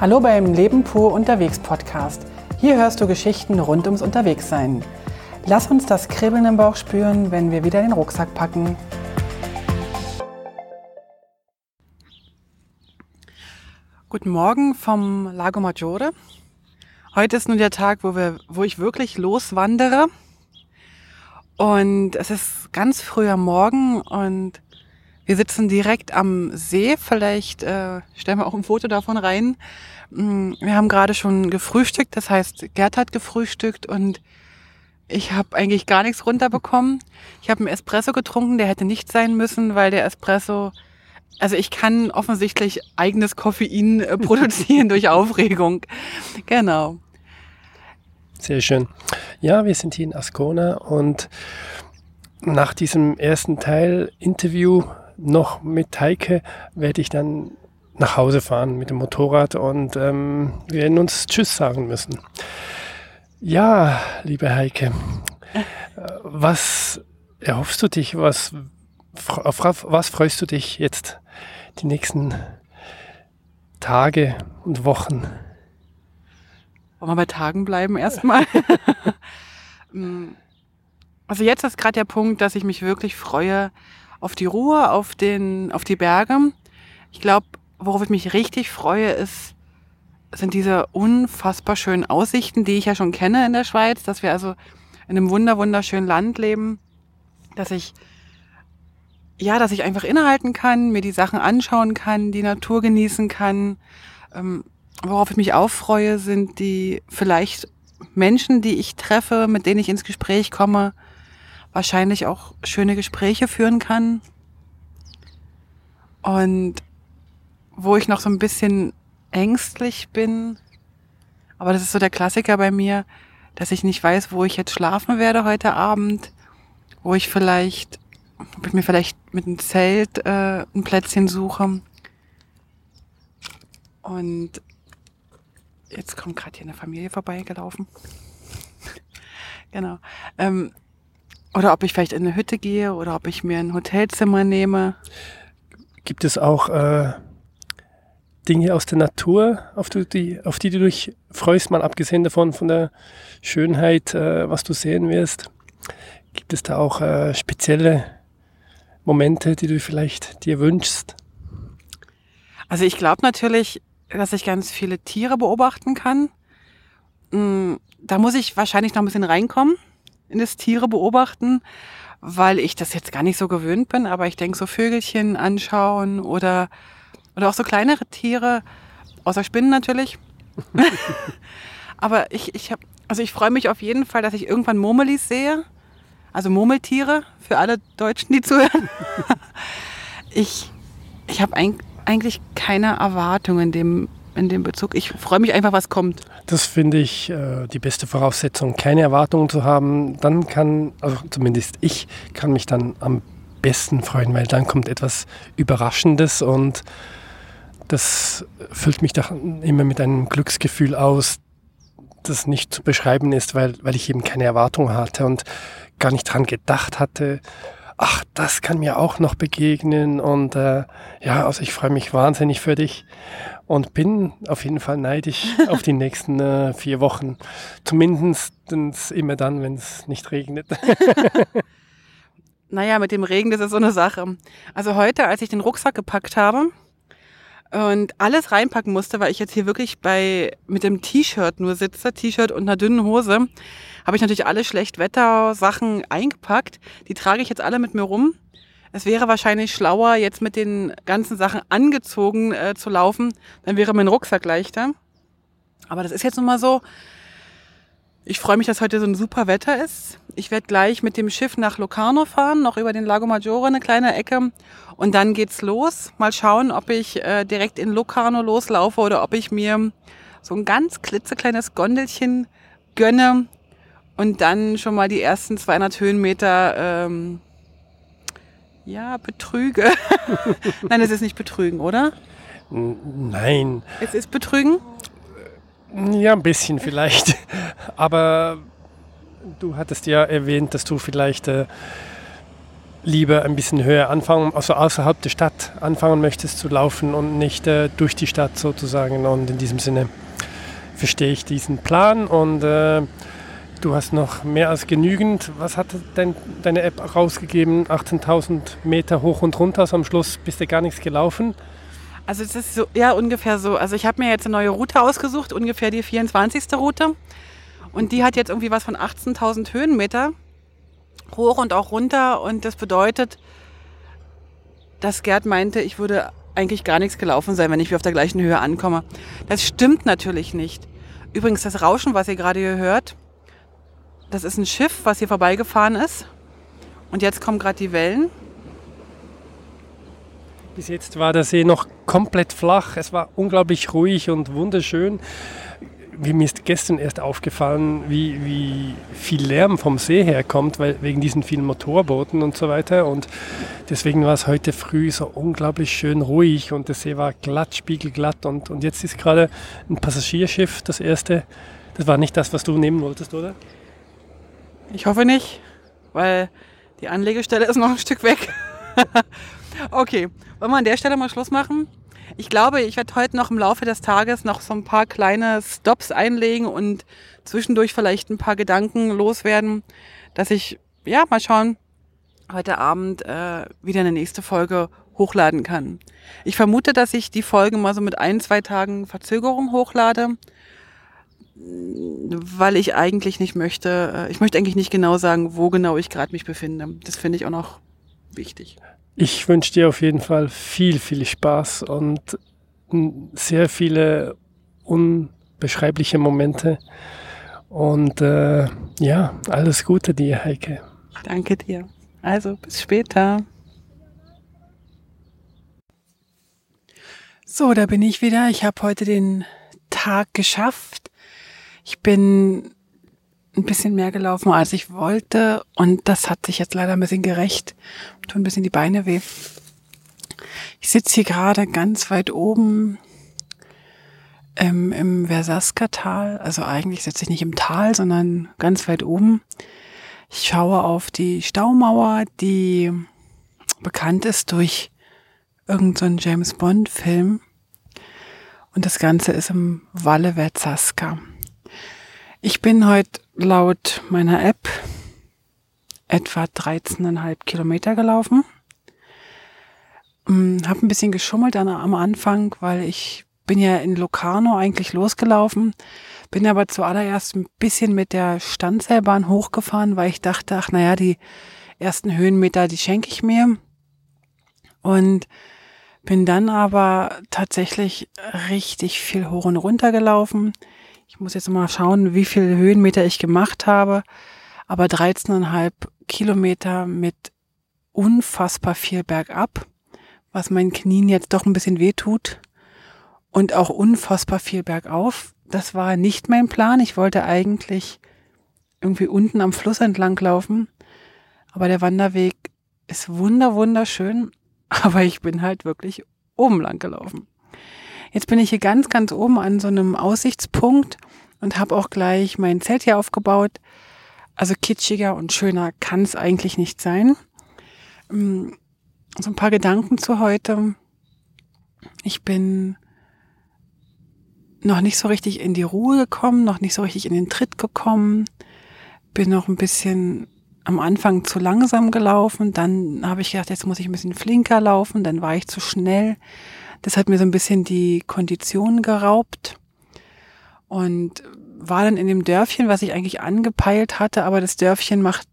Hallo beim Leben pur unterwegs Podcast. Hier hörst du Geschichten rund ums Unterwegssein. Lass uns das Kribbeln im Bauch spüren, wenn wir wieder den Rucksack packen. Guten Morgen vom Lago Maggiore. Heute ist nun der Tag, wo, wir, wo ich wirklich loswandere. Und es ist ganz früh am Morgen und wir sitzen direkt am See. Vielleicht äh, stellen wir auch ein Foto davon rein. Mm, wir haben gerade schon gefrühstückt, das heißt, Gerd hat gefrühstückt und ich habe eigentlich gar nichts runterbekommen. Ich habe einen Espresso getrunken, der hätte nicht sein müssen, weil der Espresso, also ich kann offensichtlich eigenes Koffein äh, produzieren durch Aufregung. Genau. Sehr schön. Ja, wir sind hier in Ascona und nach diesem ersten Teil Interview noch mit Heike werde ich dann nach Hause fahren mit dem Motorrad und ähm, wir werden uns Tschüss sagen müssen. Ja, liebe Heike, was erhoffst du dich, was, auf was freust du dich jetzt die nächsten Tage und Wochen? Wollen wir bei Tagen bleiben erstmal? Mm. also jetzt ist gerade der Punkt, dass ich mich wirklich freue auf die Ruhe, auf, den, auf die Berge. Ich glaube, worauf ich mich richtig freue, ist, sind diese unfassbar schönen Aussichten, die ich ja schon kenne in der Schweiz, dass wir also in einem wunder wunderschönen Land leben, dass ich ja, dass ich einfach innehalten kann, mir die Sachen anschauen kann, die Natur genießen kann, ähm, Worauf ich mich auch freue, sind die vielleicht Menschen, die ich treffe, mit denen ich ins Gespräch komme, wahrscheinlich auch schöne Gespräche führen kann. Und wo ich noch so ein bisschen ängstlich bin, aber das ist so der Klassiker bei mir, dass ich nicht weiß, wo ich jetzt schlafen werde heute Abend, wo ich vielleicht, ob ich mir vielleicht mit einem Zelt äh, ein Plätzchen suche. Und Jetzt kommt gerade hier eine Familie vorbeigelaufen. genau. Ähm, oder ob ich vielleicht in eine Hütte gehe oder ob ich mir ein Hotelzimmer nehme. Gibt es auch äh, Dinge aus der Natur, auf die, auf die du dich freust, mal abgesehen davon von der Schönheit, äh, was du sehen wirst? Gibt es da auch äh, spezielle Momente, die du vielleicht dir wünschst? Also ich glaube natürlich, dass ich ganz viele Tiere beobachten kann. Mm, da muss ich wahrscheinlich noch ein bisschen reinkommen Tiere beobachten, weil ich das jetzt gar nicht so gewöhnt bin, aber ich denke, so Vögelchen anschauen oder, oder auch so kleinere Tiere, außer Spinnen natürlich. aber ich, ich habe, also ich freue mich auf jeden Fall, dass ich irgendwann Murmelis sehe. Also Murmeltiere für alle Deutschen, die zuhören. ich ich habe eigentlich keine Erwartungen in dem, in dem Bezug. Ich freue mich einfach, was kommt. Das finde ich äh, die beste Voraussetzung, keine Erwartungen zu haben. Dann kann, also zumindest ich, kann mich dann am besten freuen, weil dann kommt etwas Überraschendes und das füllt mich dann immer mit einem Glücksgefühl aus, das nicht zu beschreiben ist, weil, weil ich eben keine Erwartung hatte und gar nicht dran gedacht hatte ach, das kann mir auch noch begegnen. Und äh, ja, also ich freue mich wahnsinnig für dich und bin auf jeden Fall neidisch auf die nächsten äh, vier Wochen. Zumindest immer dann, wenn es nicht regnet. naja, mit dem Regen, das ist so eine Sache. Also heute, als ich den Rucksack gepackt habe, und alles reinpacken musste, weil ich jetzt hier wirklich bei mit dem T-Shirt nur sitze, T-Shirt und einer dünnen Hose, habe ich natürlich alle Schlechtwetter-Sachen eingepackt. Die trage ich jetzt alle mit mir rum. Es wäre wahrscheinlich schlauer, jetzt mit den ganzen Sachen angezogen äh, zu laufen. Dann wäre mein Rucksack leichter. Aber das ist jetzt nun mal so. Ich freue mich, dass heute so ein super Wetter ist. Ich werde gleich mit dem Schiff nach Locarno fahren, noch über den Lago Maggiore eine kleine Ecke. Und dann geht's los. Mal schauen, ob ich äh, direkt in Locarno loslaufe oder ob ich mir so ein ganz klitzekleines Gondelchen gönne und dann schon mal die ersten 200 Höhenmeter ähm, ja, betrüge. Nein, es ist nicht betrügen, oder? Nein. Es ist betrügen? Ja, ein bisschen vielleicht. Aber du hattest ja erwähnt, dass du vielleicht äh, lieber ein bisschen höher anfangen, also außerhalb der Stadt anfangen möchtest zu laufen und nicht äh, durch die Stadt sozusagen. Und in diesem Sinne verstehe ich diesen Plan und äh, du hast noch mehr als genügend. Was hat dein, deine App rausgegeben? 18.000 Meter hoch und runter, also am Schluss bist du gar nichts gelaufen. Also es ist so, ja, ungefähr so. Also ich habe mir jetzt eine neue Route ausgesucht, ungefähr die 24. Route. Und die hat jetzt irgendwie was von 18.000 Höhenmeter hoch und auch runter. Und das bedeutet, dass Gerd meinte, ich würde eigentlich gar nichts gelaufen sein, wenn ich auf der gleichen Höhe ankomme. Das stimmt natürlich nicht. Übrigens, das Rauschen, was ihr gerade hier hört, das ist ein Schiff, was hier vorbeigefahren ist. Und jetzt kommen gerade die Wellen. Bis jetzt war der See noch komplett flach. Es war unglaublich ruhig und wunderschön mir ist gestern erst aufgefallen, wie, wie viel Lärm vom See herkommt, weil wegen diesen vielen Motorbooten und so weiter. Und deswegen war es heute früh so unglaublich schön ruhig und der See war glatt, spiegelglatt. Und, und jetzt ist gerade ein Passagierschiff, das erste. Das war nicht das, was du nehmen wolltest, oder? Ich hoffe nicht, weil die Anlegestelle ist noch ein Stück weg. okay, wollen wir an der Stelle mal Schluss machen? Ich glaube, ich werde heute noch im Laufe des Tages noch so ein paar kleine Stops einlegen und zwischendurch vielleicht ein paar Gedanken loswerden, dass ich, ja, mal schauen, heute Abend äh, wieder eine nächste Folge hochladen kann. Ich vermute, dass ich die Folge mal so mit ein, zwei Tagen Verzögerung hochlade, weil ich eigentlich nicht möchte, äh, ich möchte eigentlich nicht genau sagen, wo genau ich gerade mich befinde. Das finde ich auch noch wichtig. Ich wünsche dir auf jeden Fall viel, viel Spaß und sehr viele unbeschreibliche Momente. Und äh, ja, alles Gute dir, Heike. Danke dir. Also, bis später. So, da bin ich wieder. Ich habe heute den Tag geschafft. Ich bin ein bisschen mehr gelaufen, als ich wollte. Und das hat sich jetzt leider ein bisschen gerecht. Tut ein bisschen die Beine weh. Ich sitze hier gerade ganz weit oben ähm, im Versaska-Tal. Also eigentlich sitze ich nicht im Tal, sondern ganz weit oben. Ich schaue auf die Staumauer, die bekannt ist durch irgendeinen so James Bond-Film. Und das Ganze ist im Valle Verzaska. Ich bin heute laut meiner App etwa 13,5 Kilometer gelaufen. Hm, hab ein bisschen geschummelt am Anfang, weil ich bin ja in Locarno eigentlich losgelaufen, bin aber zuallererst ein bisschen mit der Standseilbahn hochgefahren, weil ich dachte, ach naja, die ersten Höhenmeter, die schenke ich mir. Und bin dann aber tatsächlich richtig viel hoch und runter gelaufen. Ich muss jetzt mal schauen, wie viele Höhenmeter ich gemacht habe. Aber 13,5 Kilometer mit unfassbar viel bergab, was meinen Knien jetzt doch ein bisschen weh tut. Und auch unfassbar viel bergauf. Das war nicht mein Plan. Ich wollte eigentlich irgendwie unten am Fluss entlang laufen. Aber der Wanderweg ist wunder, wunderschön. Aber ich bin halt wirklich oben lang gelaufen. Jetzt bin ich hier ganz, ganz oben an so einem Aussichtspunkt und habe auch gleich mein Zelt hier aufgebaut. Also kitschiger und schöner kann es eigentlich nicht sein. Ähm, so ein paar Gedanken zu heute. Ich bin noch nicht so richtig in die Ruhe gekommen, noch nicht so richtig in den Tritt gekommen, bin noch ein bisschen am Anfang zu langsam gelaufen, dann habe ich gedacht, jetzt muss ich ein bisschen flinker laufen, dann war ich zu schnell, das hat mir so ein bisschen die Kondition geraubt und war dann in dem Dörfchen, was ich eigentlich angepeilt hatte, aber das Dörfchen macht,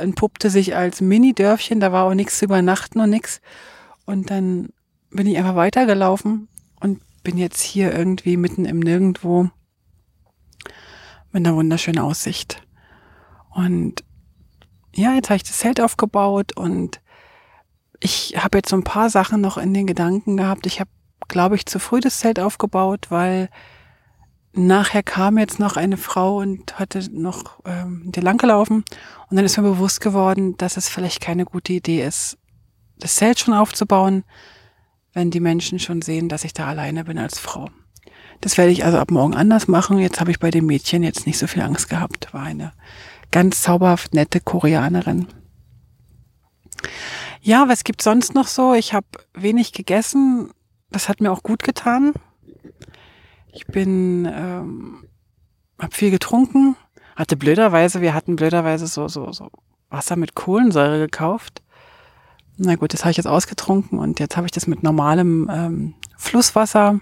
entpuppte sich als Mini-Dörfchen, da war auch nichts zu übernachten und nichts. Und dann bin ich einfach weitergelaufen und bin jetzt hier irgendwie mitten im Nirgendwo mit einer wunderschönen Aussicht. Und ja, jetzt habe ich das Zelt aufgebaut und ich habe jetzt so ein paar Sachen noch in den Gedanken gehabt. Ich habe, glaube ich, zu früh das Zelt aufgebaut, weil nachher kam jetzt noch eine Frau und hatte noch ähm, dir lang gelaufen. Und dann ist mir bewusst geworden, dass es vielleicht keine gute Idee ist, das Zelt schon aufzubauen, wenn die Menschen schon sehen, dass ich da alleine bin als Frau. Das werde ich also ab morgen anders machen. Jetzt habe ich bei dem Mädchen jetzt nicht so viel Angst gehabt. War eine ganz zauberhaft nette Koreanerin. Ja, was gibt sonst noch so? Ich habe wenig gegessen. Das hat mir auch gut getan. Ich bin, ähm, habe viel getrunken. Hatte blöderweise, wir hatten blöderweise so, so, so Wasser mit Kohlensäure gekauft. Na gut, das habe ich jetzt ausgetrunken und jetzt habe ich das mit normalem ähm, Flusswasser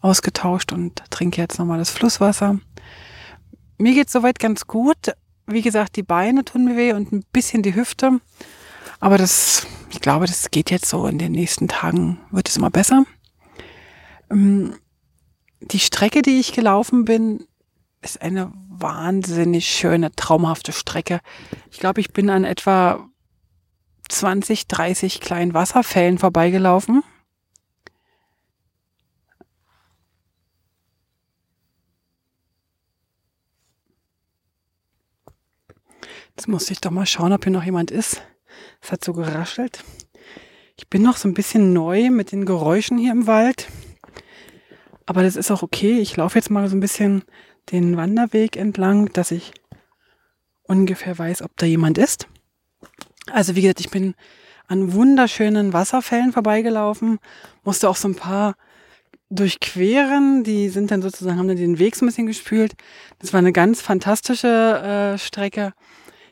ausgetauscht und trinke jetzt normales Flusswasser. Mir geht soweit ganz gut. Wie gesagt, die Beine tun mir weh und ein bisschen die Hüfte. Aber das, ich glaube, das geht jetzt so in den nächsten Tagen, wird es immer besser. Ähm, die Strecke, die ich gelaufen bin, ist eine wahnsinnig schöne, traumhafte Strecke. Ich glaube, ich bin an etwa 20, 30 kleinen Wasserfällen vorbeigelaufen. Jetzt muss ich doch mal schauen, ob hier noch jemand ist. Es hat so geraschelt. Ich bin noch so ein bisschen neu mit den Geräuschen hier im Wald. Aber das ist auch okay. Ich laufe jetzt mal so ein bisschen den Wanderweg entlang, dass ich ungefähr weiß, ob da jemand ist. Also wie gesagt, ich bin an wunderschönen Wasserfällen vorbeigelaufen, musste auch so ein paar durchqueren. Die sind dann sozusagen, haben dann den Weg so ein bisschen gespült. Das war eine ganz fantastische äh, Strecke.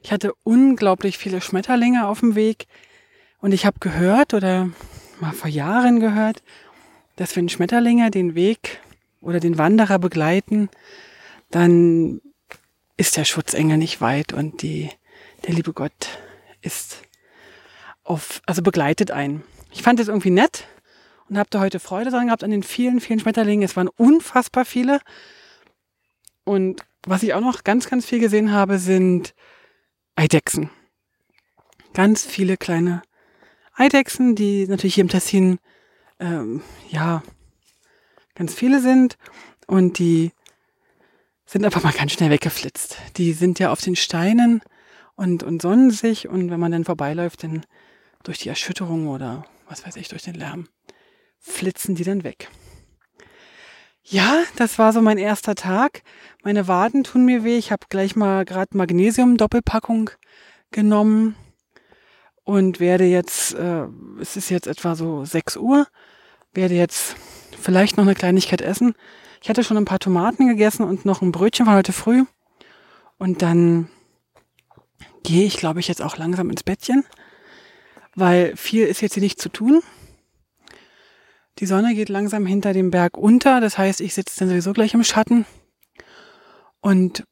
Ich hatte unglaublich viele Schmetterlinge auf dem Weg und ich habe gehört oder mal vor Jahren gehört, dass wenn Schmetterlinge den Weg oder den Wanderer begleiten, dann ist der Schutzengel nicht weit und die, der liebe Gott ist auf, also begleitet einen. Ich fand es irgendwie nett und habe da heute Freude dran gehabt an den vielen, vielen Schmetterlingen. Es waren unfassbar viele. Und was ich auch noch ganz, ganz viel gesehen habe, sind Eidechsen. Ganz viele kleine Eidechsen, die natürlich hier im Tessin ähm, ja ganz viele sind und die sind einfach mal ganz schnell weggeflitzt. Die sind ja auf den Steinen und, und sonnen sich und wenn man dann vorbeiläuft, dann durch die Erschütterung oder was weiß ich, durch den Lärm, flitzen die dann weg. Ja, das war so mein erster Tag. Meine Waden tun mir weh. Ich habe gleich mal gerade Magnesium-Doppelpackung genommen und werde jetzt, äh, es ist jetzt etwa so 6 Uhr, werde jetzt vielleicht noch eine Kleinigkeit essen. Ich hatte schon ein paar Tomaten gegessen und noch ein Brötchen von heute früh. Und dann gehe ich, glaube ich, jetzt auch langsam ins Bettchen, weil viel ist jetzt hier nicht zu tun. Die Sonne geht langsam hinter dem Berg unter. Das heißt, ich sitze dann sowieso gleich im Schatten. Und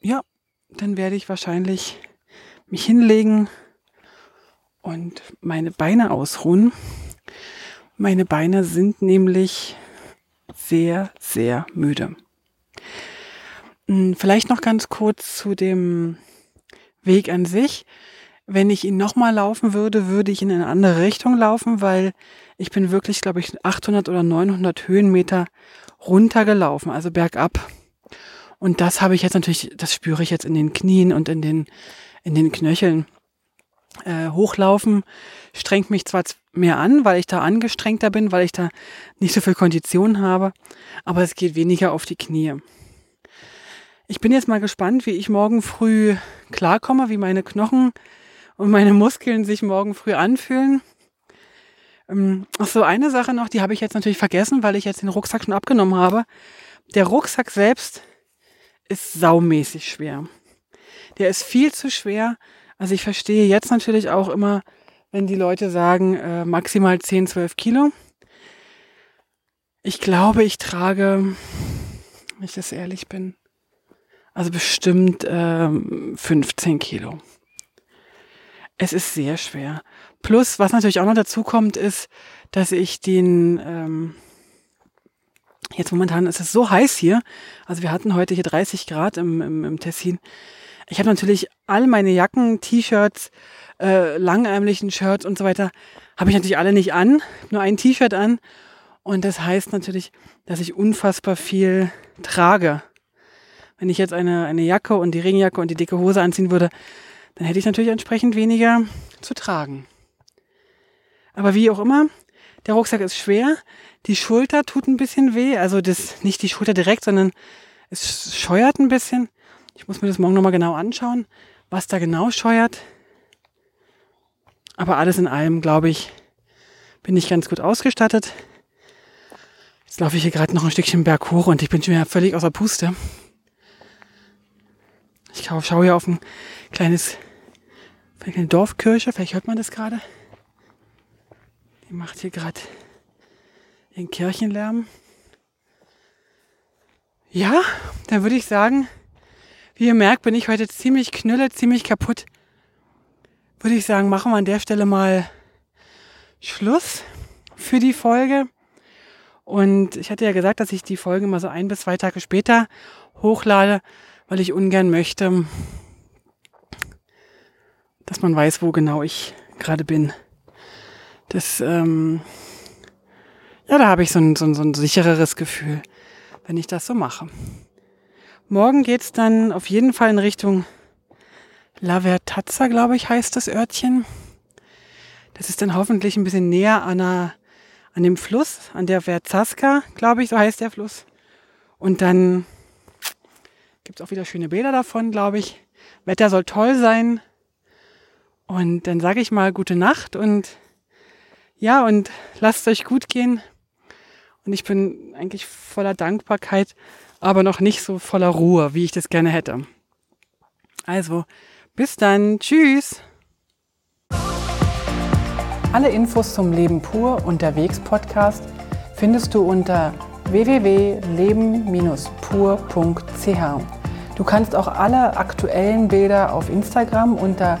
ja, dann werde ich wahrscheinlich mich hinlegen und meine Beine ausruhen. Meine Beine sind nämlich sehr, sehr müde. Hm, vielleicht noch ganz kurz zu dem Weg an sich. Wenn ich ihn nochmal laufen würde, würde ich in eine andere Richtung laufen, weil ich bin wirklich, glaube ich, 800 oder 900 Höhenmeter runtergelaufen, also bergab. Und das habe ich jetzt natürlich, das spüre ich jetzt in den Knien und in den, in den Knöcheln. Äh, hochlaufen strengt mich zwar mehr an, weil ich da angestrengter bin, weil ich da nicht so viel Kondition habe, aber es geht weniger auf die Knie. Ich bin jetzt mal gespannt, wie ich morgen früh klarkomme, wie meine Knochen und meine Muskeln sich morgen früh anfühlen. Ähm, ach so, eine Sache noch, die habe ich jetzt natürlich vergessen, weil ich jetzt den Rucksack schon abgenommen habe. Der Rucksack selbst ist saumäßig schwer. Der ist viel zu schwer. Also ich verstehe jetzt natürlich auch immer, wenn die Leute sagen, äh, maximal 10, 12 Kilo. Ich glaube, ich trage, wenn ich das ehrlich bin, also bestimmt ähm, 15 Kilo. Es ist sehr schwer. Plus, was natürlich auch noch dazu kommt, ist, dass ich den, ähm, jetzt momentan ist es so heiß hier, also wir hatten heute hier 30 Grad im, im, im Tessin. Ich habe natürlich all meine Jacken, T-Shirts, äh, langärmlichen Shirts und so weiter, habe ich natürlich alle nicht an, nur ein T-Shirt an. Und das heißt natürlich, dass ich unfassbar viel trage. Wenn ich jetzt eine, eine Jacke und die Regenjacke und die dicke Hose anziehen würde, dann hätte ich natürlich entsprechend weniger zu tragen. Aber wie auch immer, der Rucksack ist schwer, die Schulter tut ein bisschen weh, also das nicht die Schulter direkt, sondern es scheuert ein bisschen. Ich muss mir das morgen nochmal genau anschauen, was da genau scheuert. Aber alles in allem, glaube ich, bin ich ganz gut ausgestattet. Jetzt laufe ich hier gerade noch ein Stückchen Berg hoch und ich bin schon wieder völlig außer Puste. Ich schaue hier auf ein kleines, eine kleine Dorfkirche, vielleicht hört man das gerade. Die macht hier gerade den Kirchenlärm. Ja, dann würde ich sagen, wie ihr merkt, bin ich heute ziemlich knülle, ziemlich kaputt. Würde ich sagen, machen wir an der Stelle mal Schluss für die Folge. Und ich hatte ja gesagt, dass ich die Folge mal so ein bis zwei Tage später hochlade, weil ich ungern möchte, dass man weiß, wo genau ich gerade bin. Das, ähm, ja, da habe ich so ein, so, ein, so ein sichereres Gefühl wenn ich das so mache. Morgen geht's dann auf jeden Fall in Richtung La Vertazza, glaube ich, heißt das Örtchen. Das ist dann hoffentlich ein bisschen näher an, einer, an dem Fluss, an der Verzaska, glaube ich, so heißt der Fluss. Und dann gibt's auch wieder schöne Bilder davon, glaube ich. Wetter soll toll sein. Und dann sage ich mal gute Nacht und ja, und lasst euch gut gehen. Und ich bin eigentlich voller Dankbarkeit, aber noch nicht so voller Ruhe, wie ich das gerne hätte. Also, bis dann. Tschüss. Alle Infos zum Leben pur unterwegs Podcast findest du unter www.leben-pur.ch. Du kannst auch alle aktuellen Bilder auf Instagram unter